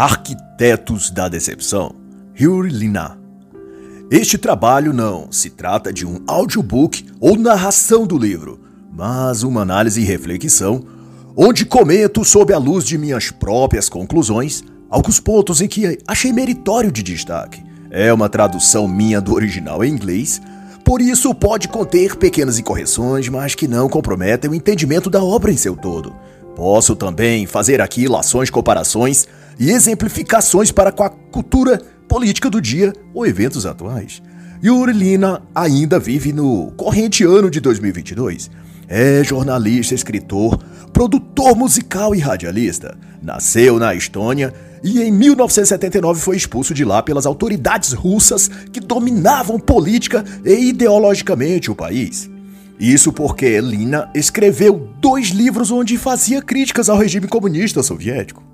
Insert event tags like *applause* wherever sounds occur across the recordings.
Arquitetos da Decepção, Yuri Lina. Este trabalho não se trata de um audiobook ou narração do livro, mas uma análise e reflexão, onde comento sob a luz de minhas próprias conclusões alguns pontos em que achei meritório de destaque. É uma tradução minha do original em inglês, por isso pode conter pequenas incorreções, mas que não comprometem o entendimento da obra em seu todo. Posso também fazer aqui lações, comparações e exemplificações para com a cultura política do dia ou eventos atuais. Yuri Lina ainda vive no corrente ano de 2022. É jornalista, escritor, produtor musical e radialista. Nasceu na Estônia e em 1979 foi expulso de lá pelas autoridades russas que dominavam política e ideologicamente o país. Isso porque Lina escreveu dois livros onde fazia críticas ao regime comunista soviético.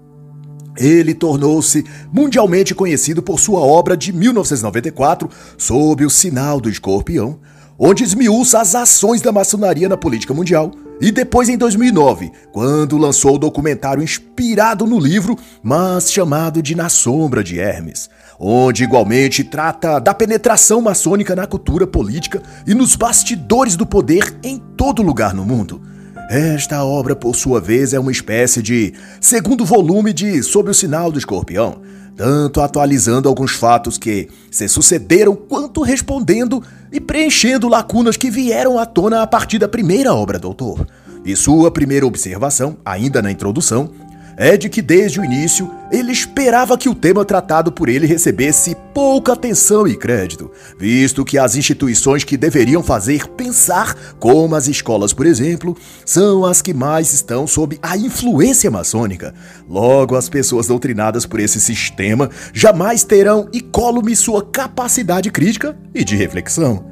Ele tornou-se mundialmente conhecido por sua obra de 1994, Sob o Sinal do Escorpião, onde esmiuça as ações da maçonaria na política mundial, e depois em 2009, quando lançou o documentário inspirado no livro, mas chamado de Na Sombra de Hermes, onde igualmente trata da penetração maçônica na cultura política e nos bastidores do poder em todo lugar no mundo. Esta obra, por sua vez, é uma espécie de segundo volume de Sob o Sinal do Escorpião, tanto atualizando alguns fatos que se sucederam quanto respondendo e preenchendo lacunas que vieram à tona a partir da primeira obra do autor. E sua primeira observação, ainda na introdução, é de que desde o início ele esperava que o tema tratado por ele recebesse pouca atenção e crédito, visto que as instituições que deveriam fazer pensar, como as escolas, por exemplo, são as que mais estão sob a influência maçônica. Logo, as pessoas doutrinadas por esse sistema jamais terão incólume sua capacidade crítica e de reflexão.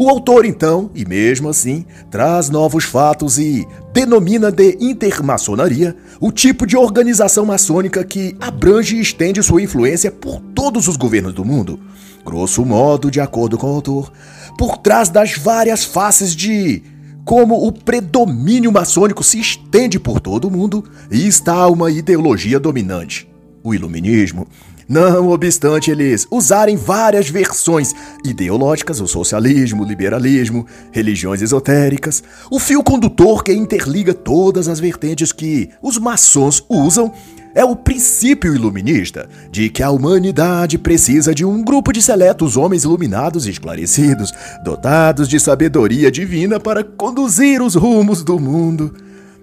O autor, então, e mesmo assim, traz novos fatos e denomina de intermaçonaria o tipo de organização maçônica que abrange e estende sua influência por todos os governos do mundo. Grosso modo, de acordo com o autor, por trás das várias faces de como o predomínio maçônico se estende por todo o mundo, está uma ideologia dominante, o iluminismo, não obstante eles usarem várias versões ideológicas, o socialismo, o liberalismo, religiões esotéricas, o fio condutor que interliga todas as vertentes que os maçons usam é o princípio iluminista de que a humanidade precisa de um grupo de seletos homens iluminados e esclarecidos, dotados de sabedoria divina para conduzir os rumos do mundo.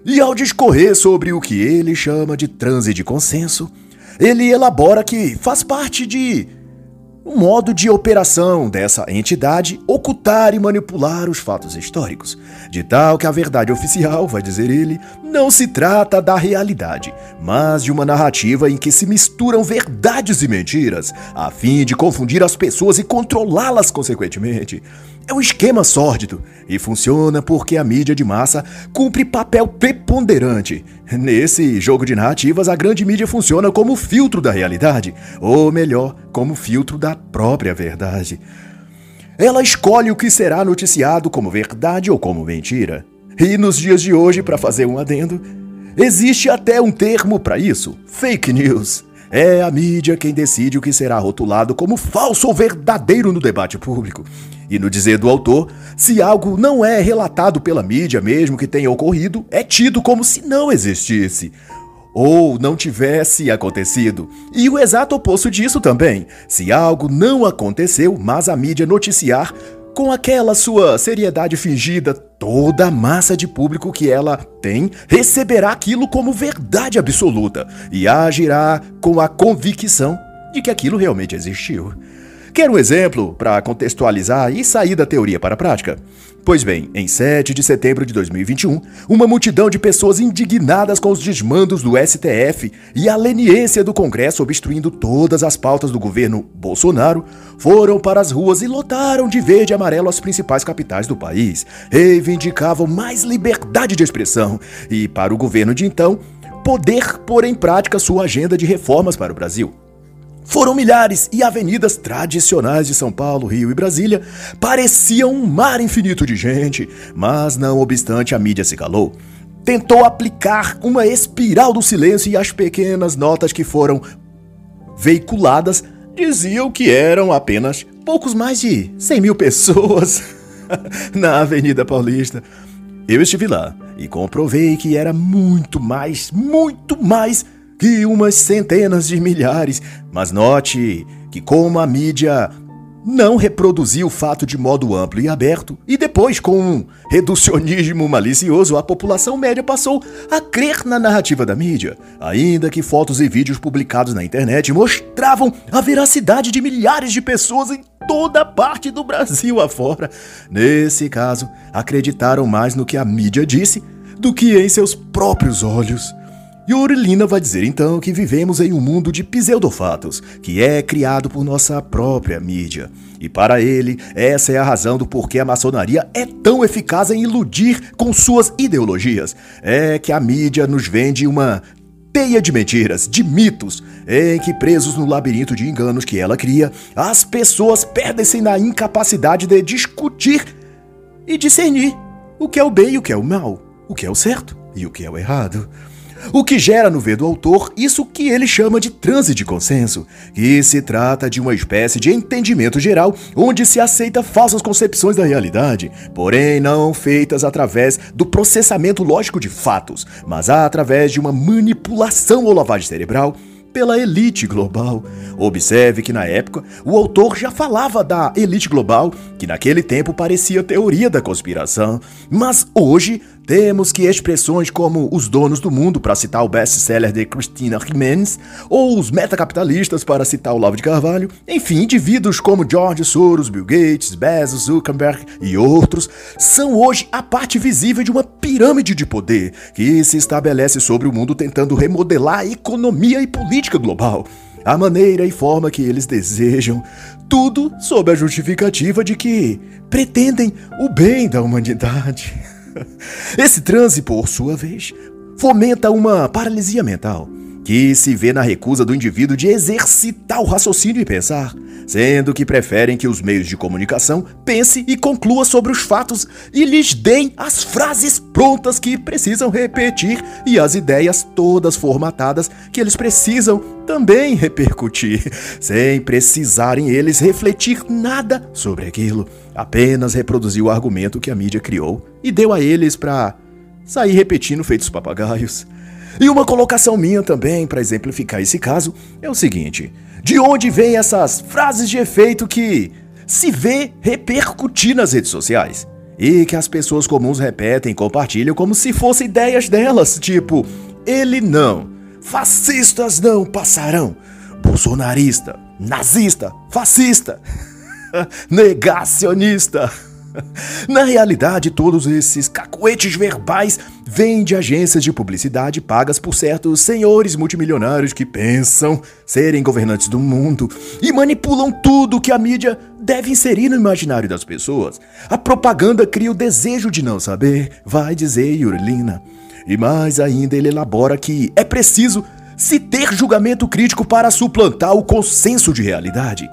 E ao discorrer sobre o que ele chama de transe de consenso, ele elabora que faz parte de um modo de operação dessa entidade ocultar e manipular os fatos históricos, de tal que a verdade oficial, vai dizer ele, não se trata da realidade, mas de uma narrativa em que se misturam verdades e mentiras, a fim de confundir as pessoas e controlá-las consequentemente. É um esquema sórdido e funciona porque a mídia de massa cumpre papel preponderante. Nesse jogo de narrativas, a grande mídia funciona como filtro da realidade, ou melhor, como filtro da própria verdade. Ela escolhe o que será noticiado como verdade ou como mentira. E nos dias de hoje, para fazer um adendo, existe até um termo para isso: fake news. É a mídia quem decide o que será rotulado como falso ou verdadeiro no debate público. E no dizer do autor, se algo não é relatado pela mídia mesmo que tenha ocorrido, é tido como se não existisse ou não tivesse acontecido. E o exato oposto disso também. Se algo não aconteceu, mas a mídia noticiar, com aquela sua seriedade fingida, toda a massa de público que ela tem receberá aquilo como verdade absoluta e agirá com a convicção de que aquilo realmente existiu. Quer um exemplo para contextualizar e sair da teoria para a prática? Pois bem, em 7 de setembro de 2021, uma multidão de pessoas indignadas com os desmandos do STF e a leniência do Congresso obstruindo todas as pautas do governo Bolsonaro foram para as ruas e lotaram de verde e amarelo as principais capitais do país. Reivindicavam mais liberdade de expressão e, para o governo de então, poder pôr em prática sua agenda de reformas para o Brasil. Foram milhares e avenidas tradicionais de São Paulo, Rio e Brasília pareciam um mar infinito de gente, mas não obstante a mídia se calou. Tentou aplicar uma espiral do silêncio e as pequenas notas que foram veiculadas diziam que eram apenas poucos mais de 100 mil pessoas *laughs* na Avenida Paulista. Eu estive lá e comprovei que era muito mais, muito mais que umas centenas de milhares. Mas note que, como a mídia não reproduziu o fato de modo amplo e aberto, e depois, com um reducionismo malicioso, a população média passou a crer na narrativa da mídia, ainda que fotos e vídeos publicados na internet mostravam a veracidade de milhares de pessoas em toda parte do Brasil afora. Nesse caso, acreditaram mais no que a mídia disse do que em seus próprios olhos. E Orelina vai dizer então que vivemos em um mundo de pseudofatos, que é criado por nossa própria mídia. E para ele, essa é a razão do porquê a maçonaria é tão eficaz em iludir com suas ideologias. É que a mídia nos vende uma teia de mentiras, de mitos, em que presos no labirinto de enganos que ela cria, as pessoas perdem-se na incapacidade de discutir e discernir o que é o bem e o que é o mal, o que é o certo e o que é o errado. O que gera no ver do autor isso que ele chama de transe de consenso, que se trata de uma espécie de entendimento geral onde se aceita falsas concepções da realidade, porém não feitas através do processamento lógico de fatos, mas através de uma manipulação ou lavagem cerebral pela elite global. Observe que na época o autor já falava da elite global, que naquele tempo parecia teoria da conspiração, mas hoje temos que expressões como os donos do mundo, para citar o best-seller de Christina Jimenez, ou os metacapitalistas, para citar o Lavo de Carvalho, enfim, indivíduos como George Soros, Bill Gates, Bezos, Zuckerberg e outros, são hoje a parte visível de uma pirâmide de poder que se estabelece sobre o mundo tentando remodelar a economia e política global a maneira e forma que eles desejam, tudo sob a justificativa de que pretendem o bem da humanidade. *laughs* *laughs* Esse transe, por sua vez, fomenta uma paralisia mental que se vê na recusa do indivíduo de exercitar o raciocínio e pensar, sendo que preferem que os meios de comunicação pense e conclua sobre os fatos e lhes deem as frases prontas que precisam repetir e as ideias todas formatadas que eles precisam também repercutir, *laughs* sem precisarem eles refletir nada sobre aquilo, apenas reproduzir o argumento que a mídia criou e deu a eles para sair repetindo feitos papagaios. E uma colocação minha também para exemplificar esse caso é o seguinte: de onde vêm essas frases de efeito que se vê repercutir nas redes sociais? E que as pessoas comuns repetem e compartilham como se fossem ideias delas, tipo, ele não, fascistas não passarão, bolsonarista, nazista, fascista, negacionista. Na realidade, todos esses cacuetes verbais vêm de agências de publicidade pagas por certos senhores multimilionários que pensam serem governantes do mundo e manipulam tudo que a mídia deve inserir no imaginário das pessoas. A propaganda cria o desejo de não saber, vai dizer Yurlina. E mais ainda, ele elabora que é preciso se ter julgamento crítico para suplantar o consenso de realidade,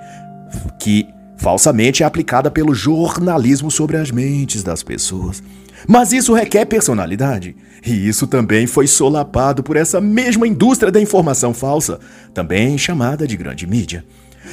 que falsamente é aplicada pelo jornalismo sobre as mentes das pessoas. Mas isso requer personalidade. E isso também foi solapado por essa mesma indústria da informação falsa, também chamada de grande mídia.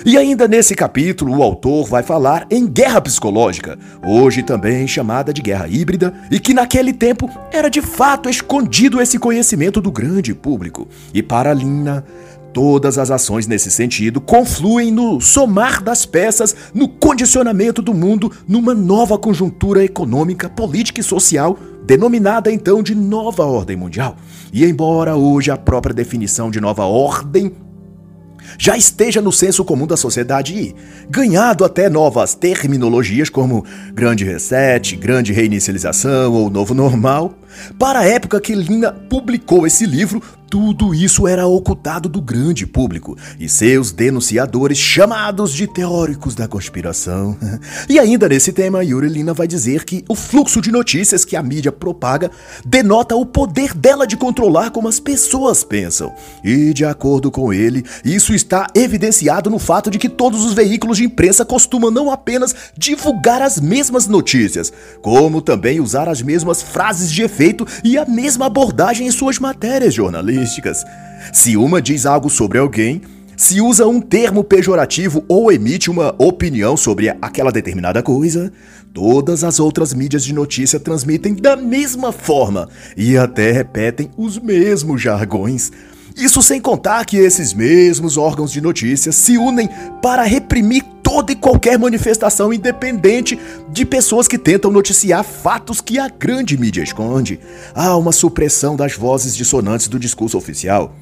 E ainda nesse capítulo, o autor vai falar em guerra psicológica, hoje também chamada de guerra híbrida, e que naquele tempo era de fato escondido esse conhecimento do grande público. E para Lina, Todas as ações nesse sentido confluem no somar das peças, no condicionamento do mundo numa nova conjuntura econômica, política e social, denominada então de nova ordem mundial. E embora hoje a própria definição de nova ordem já esteja no senso comum da sociedade e ganhado até novas terminologias como grande reset, grande reinicialização ou novo normal, para a época que Lina publicou esse livro, tudo isso era ocultado do grande público e seus denunciadores chamados de teóricos da conspiração. *laughs* E ainda nesse tema, Yuri Lina vai dizer que o fluxo de notícias que a mídia propaga denota o poder dela de controlar como as pessoas pensam. E de acordo com ele, isso está evidenciado no fato de que todos os veículos de imprensa costumam não apenas divulgar as mesmas notícias, como também usar as mesmas frases de efeito e a mesma abordagem em suas matérias jornalísticas. Se uma diz algo sobre alguém, se usa um termo pejorativo ou emite uma opinião sobre aquela determinada coisa, todas as outras mídias de notícia transmitem da mesma forma e até repetem os mesmos jargões. Isso sem contar que esses mesmos órgãos de notícia se unem para reprimir toda e qualquer manifestação independente de pessoas que tentam noticiar fatos que a grande mídia esconde. Há uma supressão das vozes dissonantes do discurso oficial.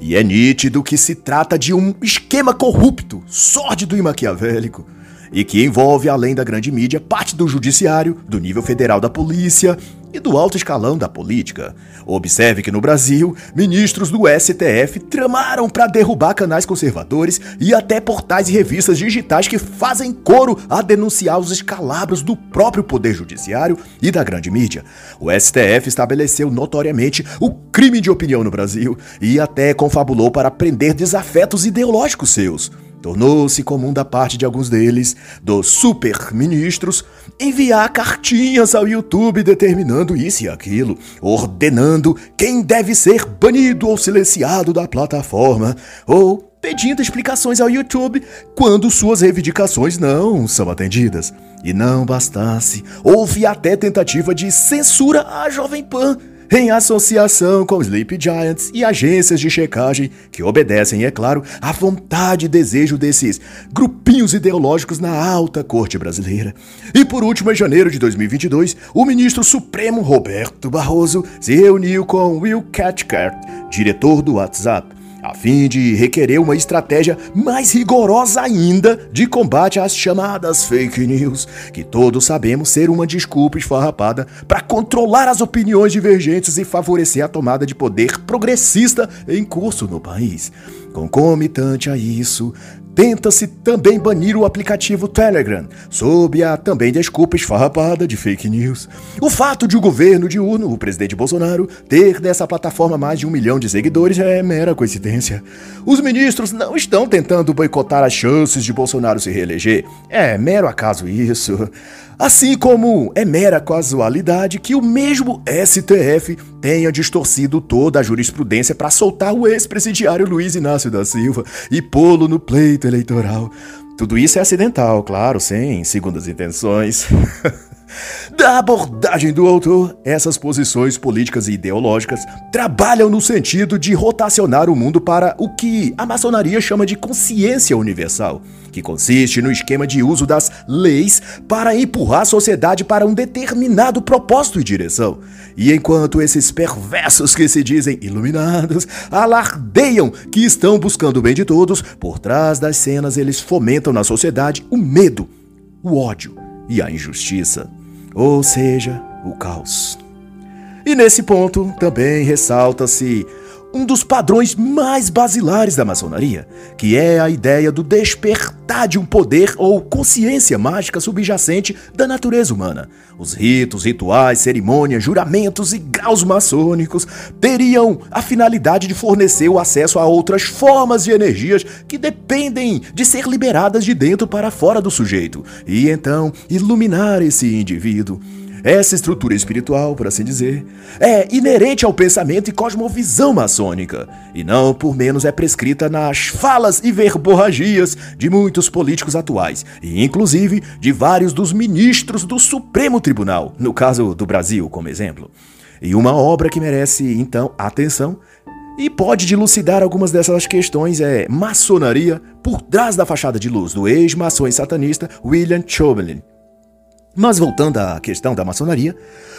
E é nítido que se trata de um esquema corrupto, sórdido e maquiavélico, e que envolve, além da grande mídia, parte do judiciário, do nível federal da polícia e do alto escalão da política. Observe que no Brasil, ministros do STF tramaram para derrubar canais conservadores e até portais e revistas digitais que fazem coro a denunciar os escalabros do próprio poder judiciário e da grande mídia. O STF estabeleceu notoriamente o crime de opinião no Brasil e até confabulou para prender desafetos ideológicos seus. Tornou-se comum da parte de alguns deles, dos super-ministros, enviar cartinhas ao YouTube determinando isso e aquilo, ordenando quem deve ser banido ou silenciado da plataforma, ou pedindo explicações ao YouTube quando suas reivindicações não são atendidas. E não bastasse, houve até tentativa de censura à Jovem Pan em associação com Sleep Giants e agências de checagem que obedecem, é claro, à vontade e desejo desses grupinhos ideológicos na alta corte brasileira. E por último, em janeiro de 2022, o ministro supremo Roberto Barroso se reuniu com Will Cathcart, diretor do WhatsApp a fim de requerer uma estratégia mais rigorosa ainda de combate às chamadas fake news, que todos sabemos ser uma desculpa esfarrapada para controlar as opiniões divergentes e favorecer a tomada de poder progressista em curso no país. Concomitante a isso, Tenta-se também banir o aplicativo Telegram, sob a também desculpa esfarrapada de fake news. O fato de o governo de Uno, o presidente Bolsonaro, ter nessa plataforma mais de um milhão de seguidores é mera coincidência. Os ministros não estão tentando boicotar as chances de Bolsonaro se reeleger. É mero acaso isso. Assim como é mera casualidade que o mesmo STF tenha distorcido toda a jurisprudência para soltar o ex-presidiário Luiz Inácio da Silva e pô-lo no pleito eleitoral. Tudo isso é acidental, claro, sem segundas intenções. *laughs* Da abordagem do autor, essas posições políticas e ideológicas trabalham no sentido de rotacionar o mundo para o que a maçonaria chama de consciência universal, que consiste no esquema de uso das leis para empurrar a sociedade para um determinado propósito e direção. E enquanto esses perversos que se dizem iluminados alardeiam que estão buscando o bem de todos, por trás das cenas eles fomentam na sociedade o medo, o ódio e a injustiça ou seja, o caos. E nesse ponto também ressalta-se um dos padrões mais basilares da maçonaria, que é a ideia do despertar de um poder ou consciência mágica subjacente da natureza humana. Os ritos, rituais, cerimônias, juramentos e graus maçônicos teriam a finalidade de fornecer o acesso a outras formas de energias que dependem de ser liberadas de dentro para fora do sujeito, e então iluminar esse indivíduo. Essa estrutura espiritual, por assim dizer, é inerente ao pensamento e cosmovisão maçônica, e não por menos é prescrita nas falas e verborragias de muitos políticos atuais, e inclusive de vários dos ministros do Supremo Tribunal, no caso do Brasil, como exemplo. E uma obra que merece, então, atenção e pode dilucidar algumas dessas questões é Maçonaria por trás da fachada de luz, do ex-maçom satanista William Chauvelin, mas voltando à questão da maçonaria,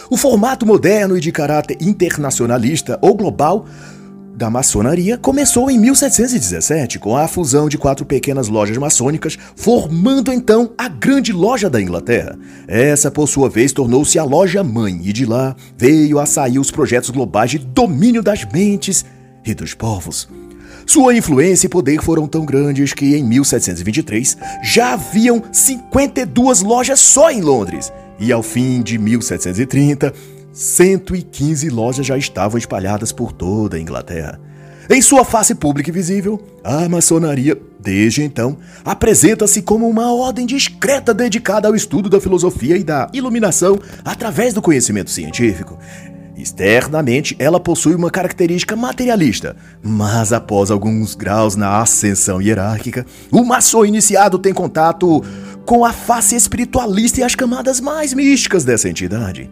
o formato moderno e de caráter internacionalista ou global da maçonaria começou em 1717 com a fusão de quatro pequenas lojas maçônicas, formando então a Grande Loja da Inglaterra. Essa, por sua vez, tornou-se a loja mãe e de lá veio a sair os projetos globais de domínio das mentes e dos povos. Sua influência e poder foram tão grandes que em 1723 já haviam 52 lojas só em Londres, e ao fim de 1730, 115 lojas já estavam espalhadas por toda a Inglaterra. Em sua face pública e visível, a maçonaria, desde então, apresenta-se como uma ordem discreta dedicada ao estudo da filosofia e da iluminação através do conhecimento científico. Externamente, ela possui uma característica materialista, mas após alguns graus na ascensão hierárquica, o maçom iniciado tem contato com a face espiritualista e as camadas mais místicas dessa entidade.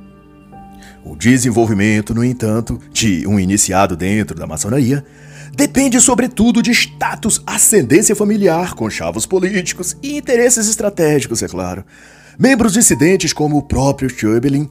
O desenvolvimento, no entanto, de um iniciado dentro da maçonaria depende sobretudo de status, ascendência familiar, conchavos políticos e interesses estratégicos, é claro. Membros dissidentes como o próprio Chöbelin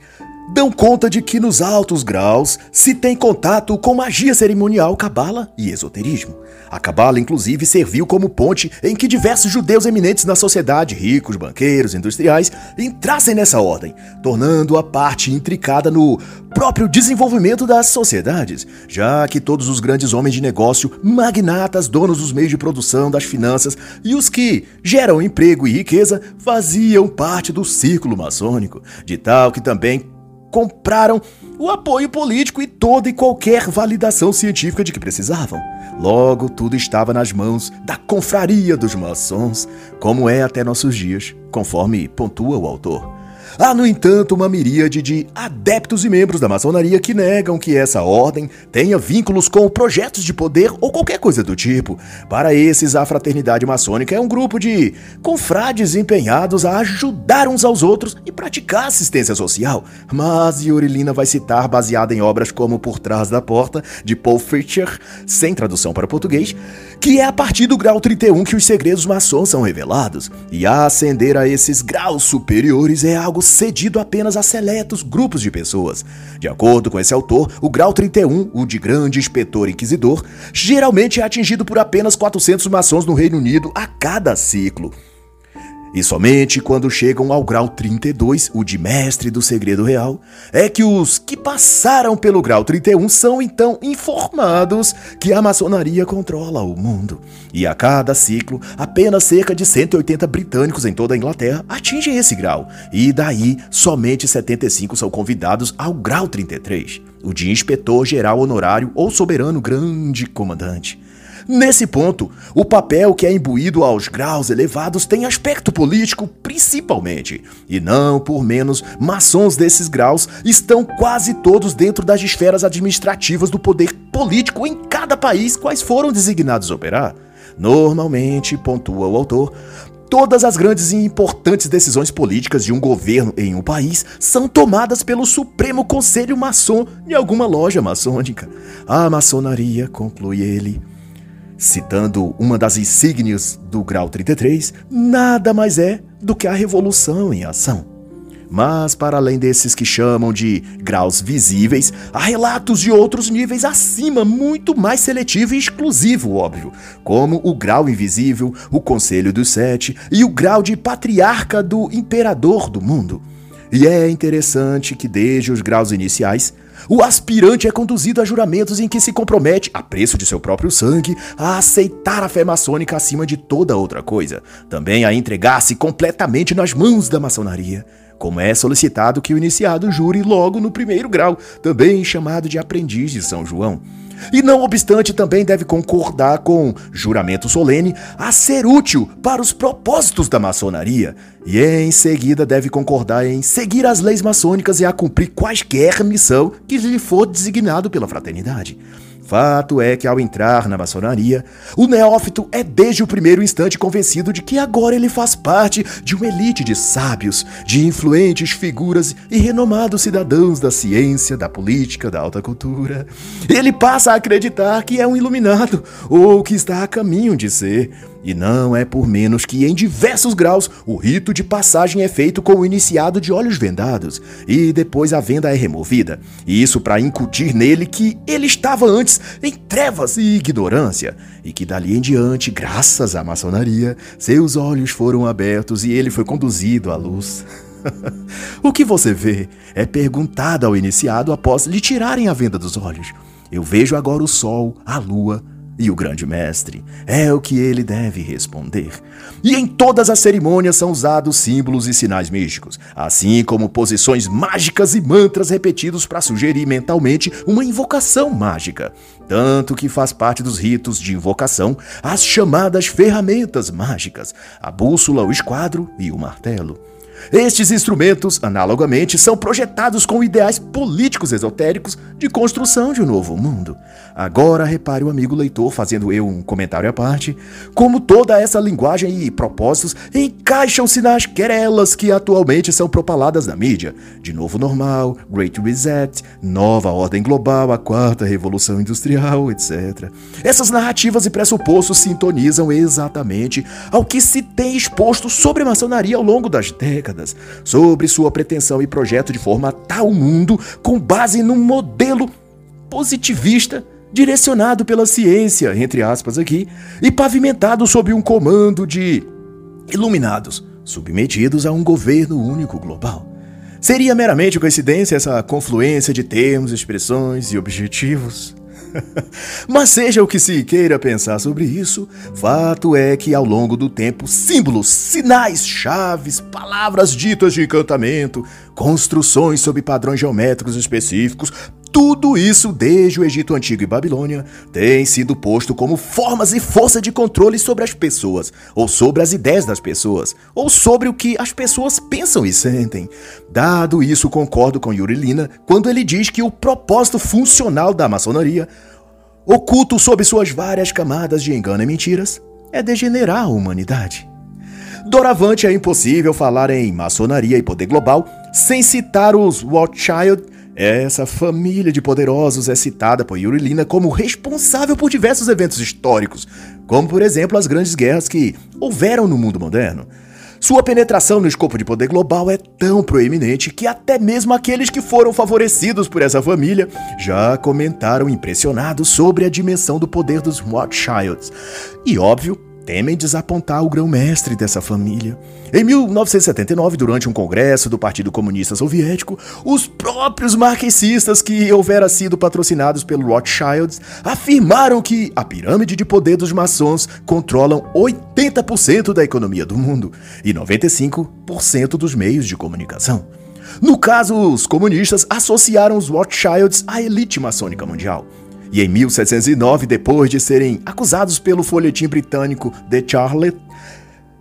dão conta de que nos altos graus se tem contato com magia cerimonial, cabala e esoterismo. A cabala, inclusive, serviu como ponte em que diversos judeus eminentes na sociedade, ricos, banqueiros, industriais, entrassem nessa ordem, tornando-a parte intricada no próprio desenvolvimento das sociedades, já que todos os grandes homens de negócio, magnatas, donos dos meios de produção, das finanças e os que geram emprego e riqueza faziam parte do círculo maçônico, de tal que também compraram o apoio político e toda e qualquer validação científica de que precisavam. Logo, tudo estava nas mãos da confraria dos maçons, como é até nossos dias, conforme pontua o autor. Há, no entanto, uma miríade de adeptos e membros da maçonaria que negam que essa ordem tenha vínculos com projetos de poder ou qualquer coisa do tipo. Para esses, a fraternidade maçônica é um grupo de confrades empenhados a ajudar uns aos outros e praticar assistência social. Mas Yurilina vai citar, baseada em obras como Por Trás da Porta, de Paul Fischer, sem tradução para português, que é a partir do grau 31 que os segredos maçons são revelados. E ascender a esses graus superiores é algo cedido apenas a seletos grupos de pessoas. De acordo com esse autor, o grau 31, o de grande inspetor inquisidor, geralmente é atingido por apenas 400 maçons no Reino Unido a cada ciclo. E somente quando chegam ao grau 32, o de mestre do segredo real, é que os que passaram pelo grau 31 são então informados que a maçonaria controla o mundo. E a cada ciclo, apenas cerca de 180 britânicos em toda a Inglaterra atingem esse grau, e daí somente 75 são convidados ao grau 33, o de inspetor geral honorário ou soberano grande comandante. Nesse ponto, o papel que é imbuído aos graus elevados tem aspecto político principalmente, e não por menos, maçons desses graus estão quase todos dentro das esferas administrativas do poder político em cada país quais foram designados operar. Normalmente, pontua o autor, Todas as grandes e importantes decisões políticas de um governo em um país são tomadas pelo Supremo Conselho Maçom de alguma loja maçônica. A maçonaria, conclui ele, Citando uma das insígnias do grau 33, nada mais é do que a revolução em ação. Mas, para além desses que chamam de graus visíveis, há relatos de outros níveis acima, muito mais seletivo e exclusivo, óbvio, como o grau invisível, o Conselho dos Sete e o grau de patriarca do imperador do mundo. E é interessante que, desde os graus iniciais, o aspirante é conduzido a juramentos em que se compromete, a preço de seu próprio sangue, a aceitar a fé maçônica acima de toda outra coisa, também a entregar-se completamente nas mãos da maçonaria, como é solicitado que o iniciado jure logo no primeiro grau, também chamado de aprendiz de São João. E não obstante, também deve concordar com juramento solene a ser útil para os propósitos da maçonaria, e em seguida deve concordar em seguir as leis maçônicas e a cumprir quaisquer missão que lhe for designado pela fraternidade. Fato é que ao entrar na maçonaria, o neófito é desde o primeiro instante convencido de que agora ele faz parte de uma elite de sábios, de influentes figuras e renomados cidadãos da ciência, da política, da alta cultura. Ele passa a acreditar que é um iluminado ou que está a caminho de ser. E não é por menos que, em diversos graus, o rito de passagem é feito com o iniciado de olhos vendados, e depois a venda é removida. Isso para incutir nele que ele estava antes em trevas e ignorância, e que dali em diante, graças à maçonaria, seus olhos foram abertos e ele foi conduzido à luz. *laughs* o que você vê é perguntado ao iniciado após lhe tirarem a venda dos olhos. Eu vejo agora o sol, a lua, e o grande mestre é o que ele deve responder. E em todas as cerimônias são usados símbolos e sinais místicos, assim como posições mágicas e mantras repetidos para sugerir mentalmente uma invocação mágica. Tanto que faz parte dos ritos de invocação as chamadas ferramentas mágicas, a bússola, o esquadro e o martelo. Estes instrumentos, analogamente, são projetados com ideais políticos esotéricos de construção de um novo mundo. Agora repare o amigo leitor, fazendo eu um comentário à parte, como toda essa linguagem e propósitos encaixam-se nas querelas que atualmente são propaladas na mídia. De novo normal, Great Reset, nova ordem global, a quarta revolução industrial, etc. Essas narrativas e pressupostos sintonizam exatamente ao que se tem exposto sobre a maçonaria ao longo das décadas, sobre sua pretensão e projeto de formatar o mundo com base num modelo positivista direcionado pela ciência, entre aspas aqui, e pavimentado sob um comando de iluminados, submetidos a um governo único global. Seria meramente coincidência essa confluência de termos, expressões e objetivos? *laughs* Mas seja o que se queira pensar sobre isso, fato é que ao longo do tempo, símbolos, sinais, chaves, palavras ditas de encantamento, construções sob padrões geométricos específicos, tudo isso, desde o Egito Antigo e Babilônia, tem sido posto como formas e força de controle sobre as pessoas, ou sobre as ideias das pessoas, ou sobre o que as pessoas pensam e sentem. Dado isso, concordo com Yuri Lina quando ele diz que o propósito funcional da maçonaria, oculto sob suas várias camadas de engano e mentiras, é degenerar a humanidade. Doravante é impossível falar em maçonaria e poder global sem citar os Rothschild essa família de poderosos é citada por Yuri Lina como responsável por diversos eventos históricos, como por exemplo as grandes guerras que houveram no mundo moderno. Sua penetração no escopo de poder global é tão proeminente que até mesmo aqueles que foram favorecidos por essa família já comentaram impressionados sobre a dimensão do poder dos Rothschilds. E óbvio, temem desapontar o grão-mestre dessa família. Em 1979, durante um congresso do Partido Comunista Soviético, os próprios marxistas que houvera sido patrocinados pelo Rothschilds afirmaram que a pirâmide de poder dos maçons controlam 80% da economia do mundo e 95% dos meios de comunicação. No caso, os comunistas associaram os Rothschilds à elite maçônica mundial. E em 1709, depois de serem acusados pelo folhetim britânico The Charlotte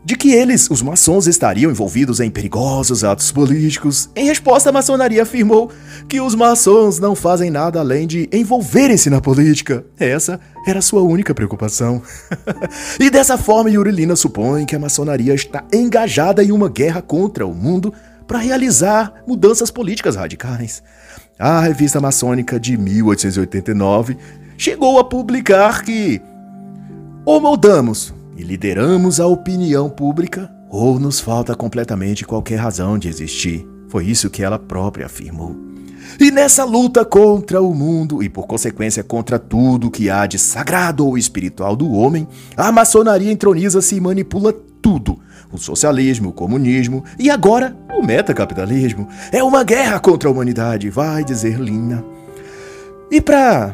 de que eles, os maçons, estariam envolvidos em perigosos atos políticos, em resposta, a maçonaria afirmou que os maçons não fazem nada além de envolverem-se na política. Essa era sua única preocupação. *laughs* e dessa forma, Yurilina supõe que a maçonaria está engajada em uma guerra contra o mundo para realizar mudanças políticas radicais. A revista maçônica de 1889 chegou a publicar que ou moldamos e lideramos a opinião pública, ou nos falta completamente qualquer razão de existir. Foi isso que ela própria afirmou. E nessa luta contra o mundo e, por consequência, contra tudo que há de sagrado ou espiritual do homem, a maçonaria entroniza-se e manipula tudo. O socialismo, o comunismo e agora o metacapitalismo. É uma guerra contra a humanidade, vai dizer Lina. E para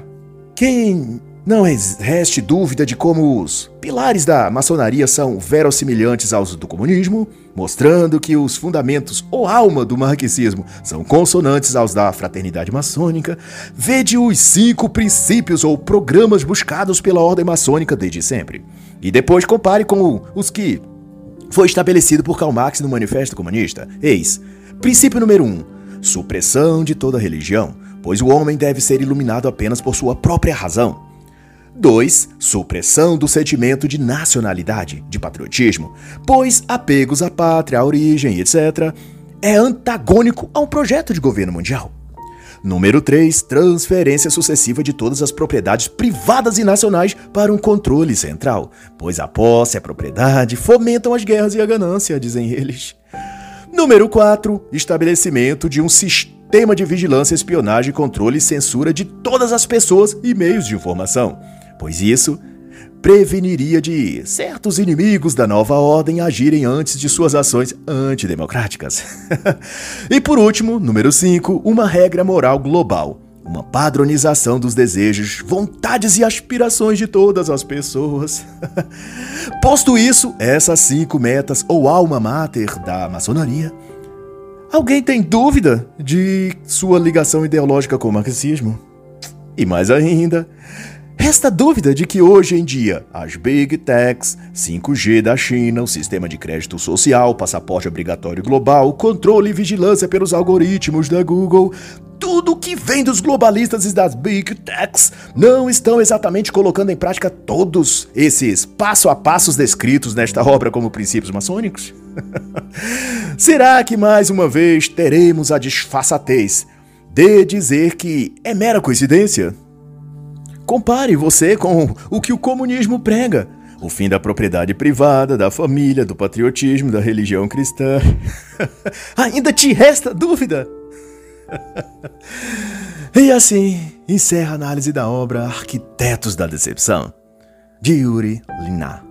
quem não reste dúvida de como os pilares da maçonaria são verossimilhantes aos do comunismo, mostrando que os fundamentos ou alma do marxismo são consonantes aos da fraternidade maçônica, vede os cinco princípios ou programas buscados pela ordem maçônica desde sempre. E depois compare com os que foi estabelecido por Karl Marx no Manifesto Comunista. Eis: princípio número 1: um, supressão de toda religião, pois o homem deve ser iluminado apenas por sua própria razão. 2. Supressão do sentimento de nacionalidade, de patriotismo, pois apegos à pátria, à origem, etc., é antagônico a um projeto de governo mundial. Número 3. Transferência sucessiva de todas as propriedades privadas e nacionais para um controle central, pois a posse e a propriedade fomentam as guerras e a ganância, dizem eles. Número 4. Estabelecimento de um sistema de vigilância, espionagem, controle e censura de todas as pessoas e meios de informação pois isso preveniria de certos inimigos da nova ordem agirem antes de suas ações antidemocráticas. *laughs* e por último, número 5, uma regra moral global. Uma padronização dos desejos, vontades e aspirações de todas as pessoas. *laughs* Posto isso, essas cinco metas ou alma mater da maçonaria, alguém tem dúvida de sua ligação ideológica com o marxismo? E mais ainda, Resta dúvida de que hoje em dia as Big Techs, 5G da China, o sistema de crédito social, passaporte obrigatório global, controle e vigilância pelos algoritmos da Google, tudo que vem dos globalistas e das Big Techs não estão exatamente colocando em prática todos esses passo a passos descritos nesta obra como princípios maçônicos? *laughs* Será que mais uma vez teremos a disfarçatez de dizer que é mera coincidência? Compare você com o que o comunismo prega. O fim da propriedade privada, da família, do patriotismo, da religião cristã. *laughs* Ainda te resta dúvida? *laughs* e assim encerra a análise da obra Arquitetos da Decepção, de Yuri Liná.